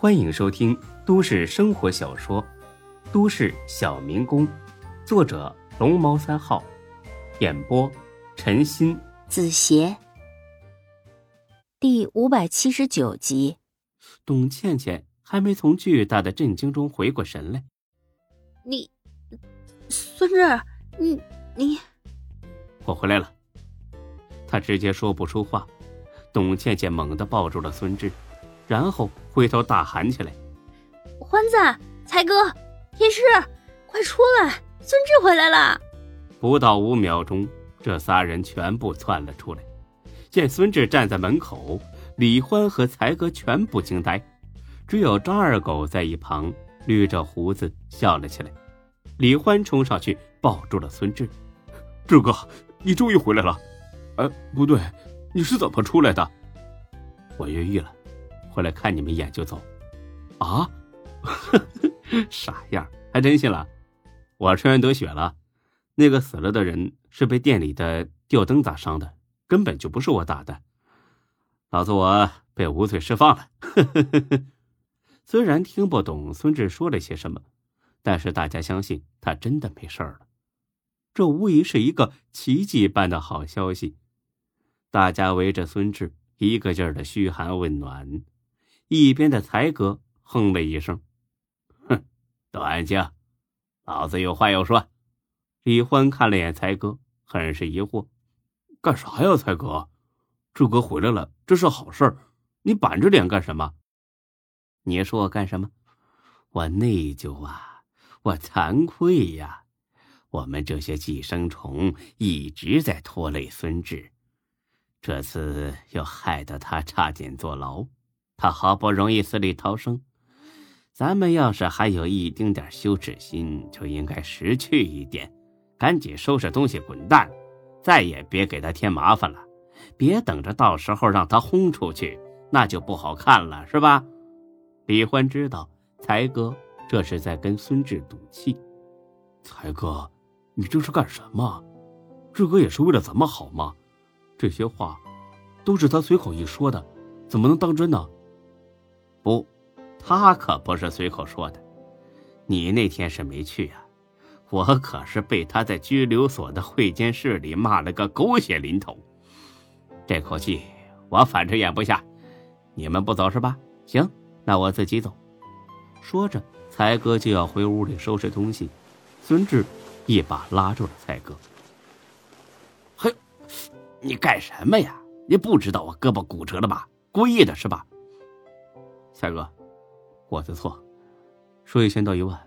欢迎收听都市生活小说《都市小民工》，作者龙猫三号，演播陈鑫、子邪，第五百七十九集。董倩倩还没从巨大的震惊中回过神来，你，孙志，你你，我回来了。他直接说不出话。董倩倩猛地抱住了孙志。然后回头大喊起来：“欢子，才哥，天师，快出来！孙志回来了！”不到五秒钟，这仨人全部窜了出来。见孙志站在门口，李欢和才哥全部惊呆，只有张二狗在一旁捋着胡子笑了起来。李欢冲上去抱住了孙志：“志哥，你终于回来了！哎，不对，你是怎么出来的？我越狱了。”回来看你们一眼就走，啊？傻样，还真信了？我吃完得血了，那个死了的人是被店里的吊灯砸伤的，根本就不是我打的。老子我被无罪释放了。虽然听不懂孙志说了些什么，但是大家相信他真的没事了。这无疑是一个奇迹般的好消息。大家围着孙志，一个劲儿的嘘寒问暖。一边的才哥哼了一声：“哼，都安静，老子有话要说。”李欢看了眼才哥，很是疑惑：“干啥呀，才哥？志哥回来了，这是好事你板着脸干什么？你说我干什么？我内疚啊，我惭愧呀！我们这些寄生虫一直在拖累孙志，这次又害得他差点坐牢。”他好不容易死里逃生，咱们要是还有一丁点羞耻心，就应该识趣一点，赶紧收拾东西滚蛋，再也别给他添麻烦了。别等着到时候让他轰出去，那就不好看了，是吧？李欢知道才哥这是在跟孙志赌气。才哥，你这是干什么？志哥也是为了咱们好吗？这些话都是他随口一说的，怎么能当真呢？不，他可不是随口说的。你那天是没去啊，我可是被他在拘留所的会见室里骂了个狗血淋头。这口气我反正咽不下。你们不走是吧？行，那我自己走。说着，才哥就要回屋里收拾东西。孙志一把拉住了才哥：“嘿，你干什么呀？你不知道我胳膊骨折了吧？故意的是吧？”才哥，我的错，说一千道一万，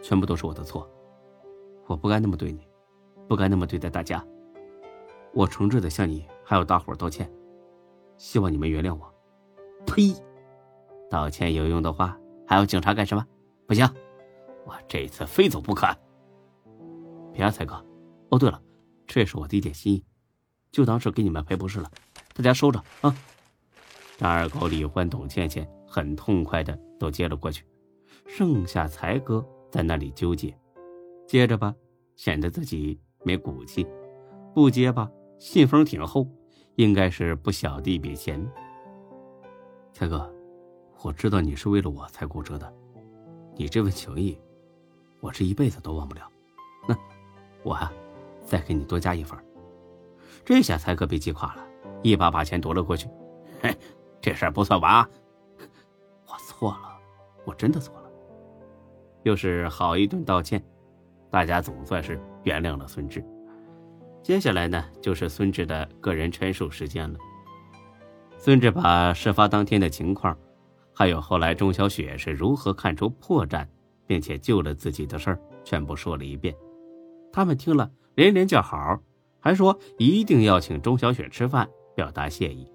全部都是我的错，我不该那么对你，不该那么对待大家，我诚挚的向你还有大伙道歉，希望你们原谅我。呸！道歉有用的话，还要警察干什么？不行，我这次非走不可。别啊，才哥。哦，对了，这也是我的一点心意，就当是给你们赔不是了，大家收着啊。张二狗、李欢、董倩倩。很痛快的都接了过去，剩下才哥在那里纠结，接着吧，显得自己没骨气；不接吧，信封挺厚，应该是不小的一笔钱。才哥，我知道你是为了我才骨折的，你这份情谊，我这一辈子都忘不了。那我啊，再给你多加一份。这下才哥被击垮了，一把把钱夺了过去。嘿，这事儿不算完啊。错了，我真的错了。又是好一顿道歉，大家总算是原谅了孙志。接下来呢，就是孙志的个人陈述时间了。孙志把事发当天的情况，还有后来钟小雪是如何看出破绽，并且救了自己的事儿，全部说了一遍。他们听了连连叫好，还说一定要请钟小雪吃饭，表达谢意。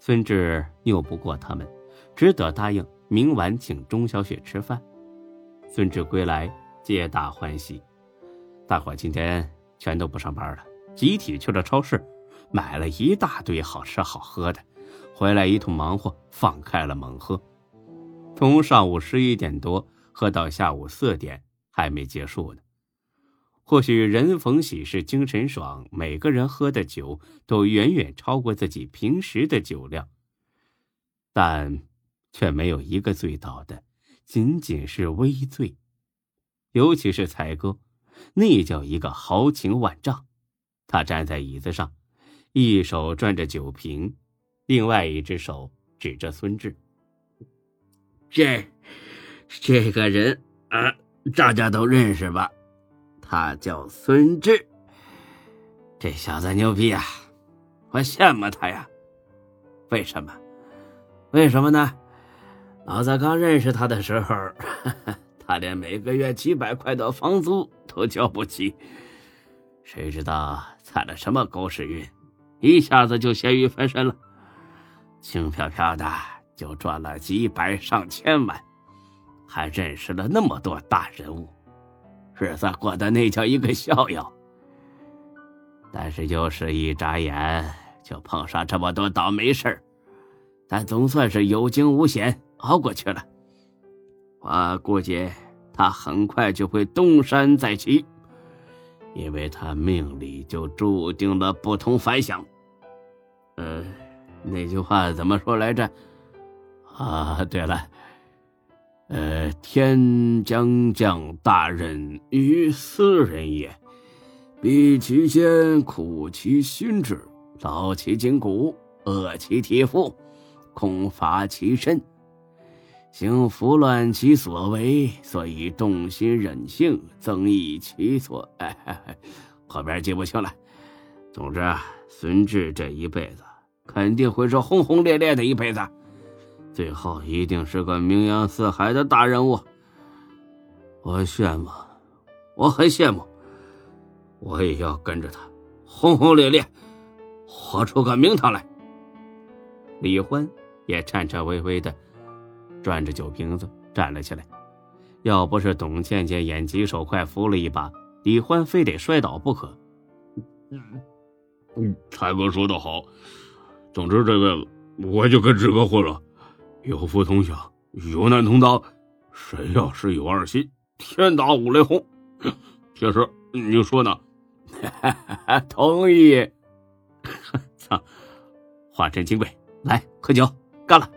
孙志拗不过他们。只得答应明晚请钟小雪吃饭。孙志归来，皆大欢喜。大伙今天全都不上班了，集体去了超市，买了一大堆好吃好喝的，回来一通忙活，放开了猛喝，从上午十一点多喝到下午四点，还没结束呢。或许人逢喜事精神爽，每个人喝的酒都远远超过自己平时的酒量，但。却没有一个醉倒的，仅仅是微醉。尤其是才哥，那叫一个豪情万丈。他站在椅子上，一手转着酒瓶，另外一只手指着孙志：“这，这个人啊，大家都认识吧？他叫孙志。这小子牛逼啊，我羡慕他呀。为什么？为什么呢？老子刚认识他的时候，他连每个月几百块的房租都交不起。谁知道？”踩了什么狗屎运，一下子就咸鱼翻身了，轻飘飘的就赚了几百上千万，还认识了那么多大人物，日子过得那叫一个逍遥。但是又是一眨眼就碰上这么多倒霉事儿，但总算是有惊无险熬过去了。我估计他很快就会东山再起。因为他命里就注定了不同凡响。呃，那句话怎么说来着？啊，对了，呃，天将降大任于斯人也，必其先苦其心志，劳其筋骨，饿其体肤，空乏其身。行拂乱其所为，所以动心忍性，增益其所。哎，后边记不清了。总之，孙志这一辈子肯定会是轰轰烈烈的一辈子，最后一定是个名扬四海的大人物。我羡慕，我很羡慕，我也要跟着他轰轰烈烈，活出个名堂来。李欢也颤颤巍巍的。转着酒瓶子站了起来，要不是董倩倩眼疾手快扶了一把，李欢非得摔倒不可。嗯，才哥说的好，总之这辈子我就跟志哥混了，有福同享，有难同当，谁要是有二心，天打五雷轰。铁石，你说呢？同意。操，话真金贵，来喝酒，干了。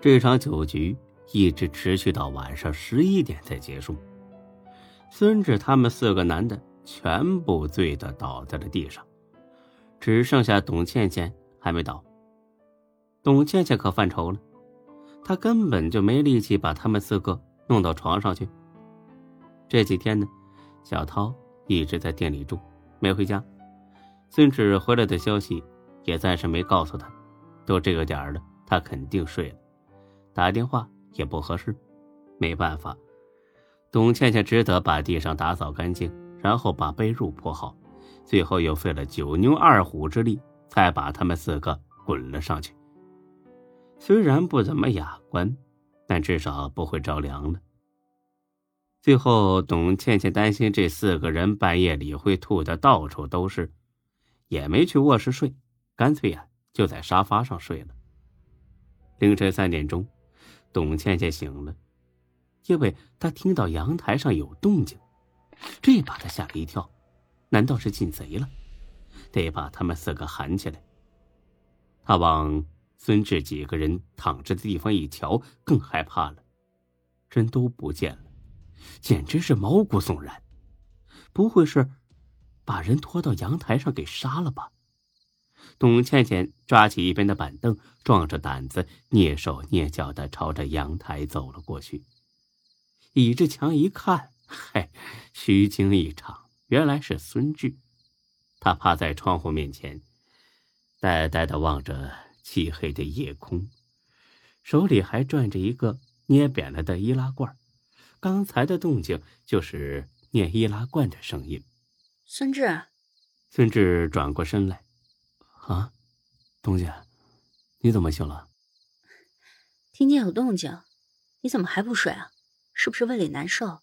这场酒局一直持续到晚上十一点才结束。孙志他们四个男的全部醉得倒在了地上，只剩下董倩倩还没倒。董倩倩可犯愁了，她根本就没力气把他们四个弄到床上去。这几天呢，小涛一直在店里住，没回家。孙志回来的消息也暂时没告诉他，都这个点了，他肯定睡了。打电话也不合适，没办法，董倩倩只得把地上打扫干净，然后把被褥铺好，最后又费了九牛二虎之力，才把他们四个滚了上去。虽然不怎么雅观，但至少不会着凉了。最后，董倩倩担心这四个人半夜里会吐的到处都是，也没去卧室睡，干脆呀就在沙发上睡了。凌晨三点钟。董倩倩醒了，因为她听到阳台上有动静，这把她吓了一跳。难道是进贼了？得把他们四个喊起来。她往孙志几个人躺着的地方一瞧，更害怕了，人都不见了，简直是毛骨悚然。不会是把人拖到阳台上给杀了吧？董倩倩抓起一边的板凳，壮着胆子，蹑手蹑脚的朝着阳台走了过去。倚着墙一看，嘿，虚惊一场，原来是孙志。他趴在窗户面前，呆呆的望着漆黑的夜空，手里还攥着一个捏扁了的易拉罐。刚才的动静就是捏易拉罐的声音。孙志，孙志转过身来。啊，东姐，你怎么醒了？听见有动静，你怎么还不睡啊？是不是胃里难受？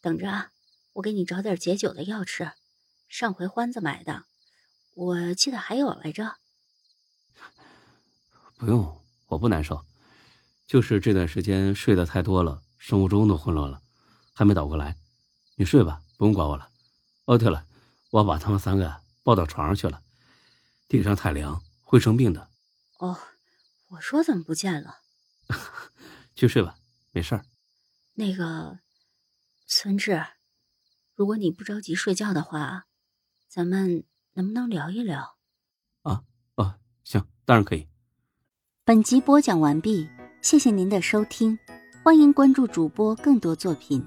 等着啊，我给你找点解酒的药吃。上回欢子买的，我记得还有来着。不用，我不难受，就是这段时间睡得太多了，生物钟都混乱了，还没倒过来。你睡吧，不用管我了。哦，对了，我把他们三个抱到床上去了。地上太凉，会生病的。哦，我说怎么不见了？去睡吧，没事儿。那个，孙志，如果你不着急睡觉的话，咱们能不能聊一聊？啊啊，行，当然可以。本集播讲完毕，谢谢您的收听，欢迎关注主播更多作品。